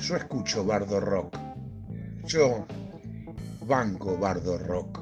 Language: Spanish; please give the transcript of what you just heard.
yo escucho Bardo Rock. Yo banco Bardo Rock.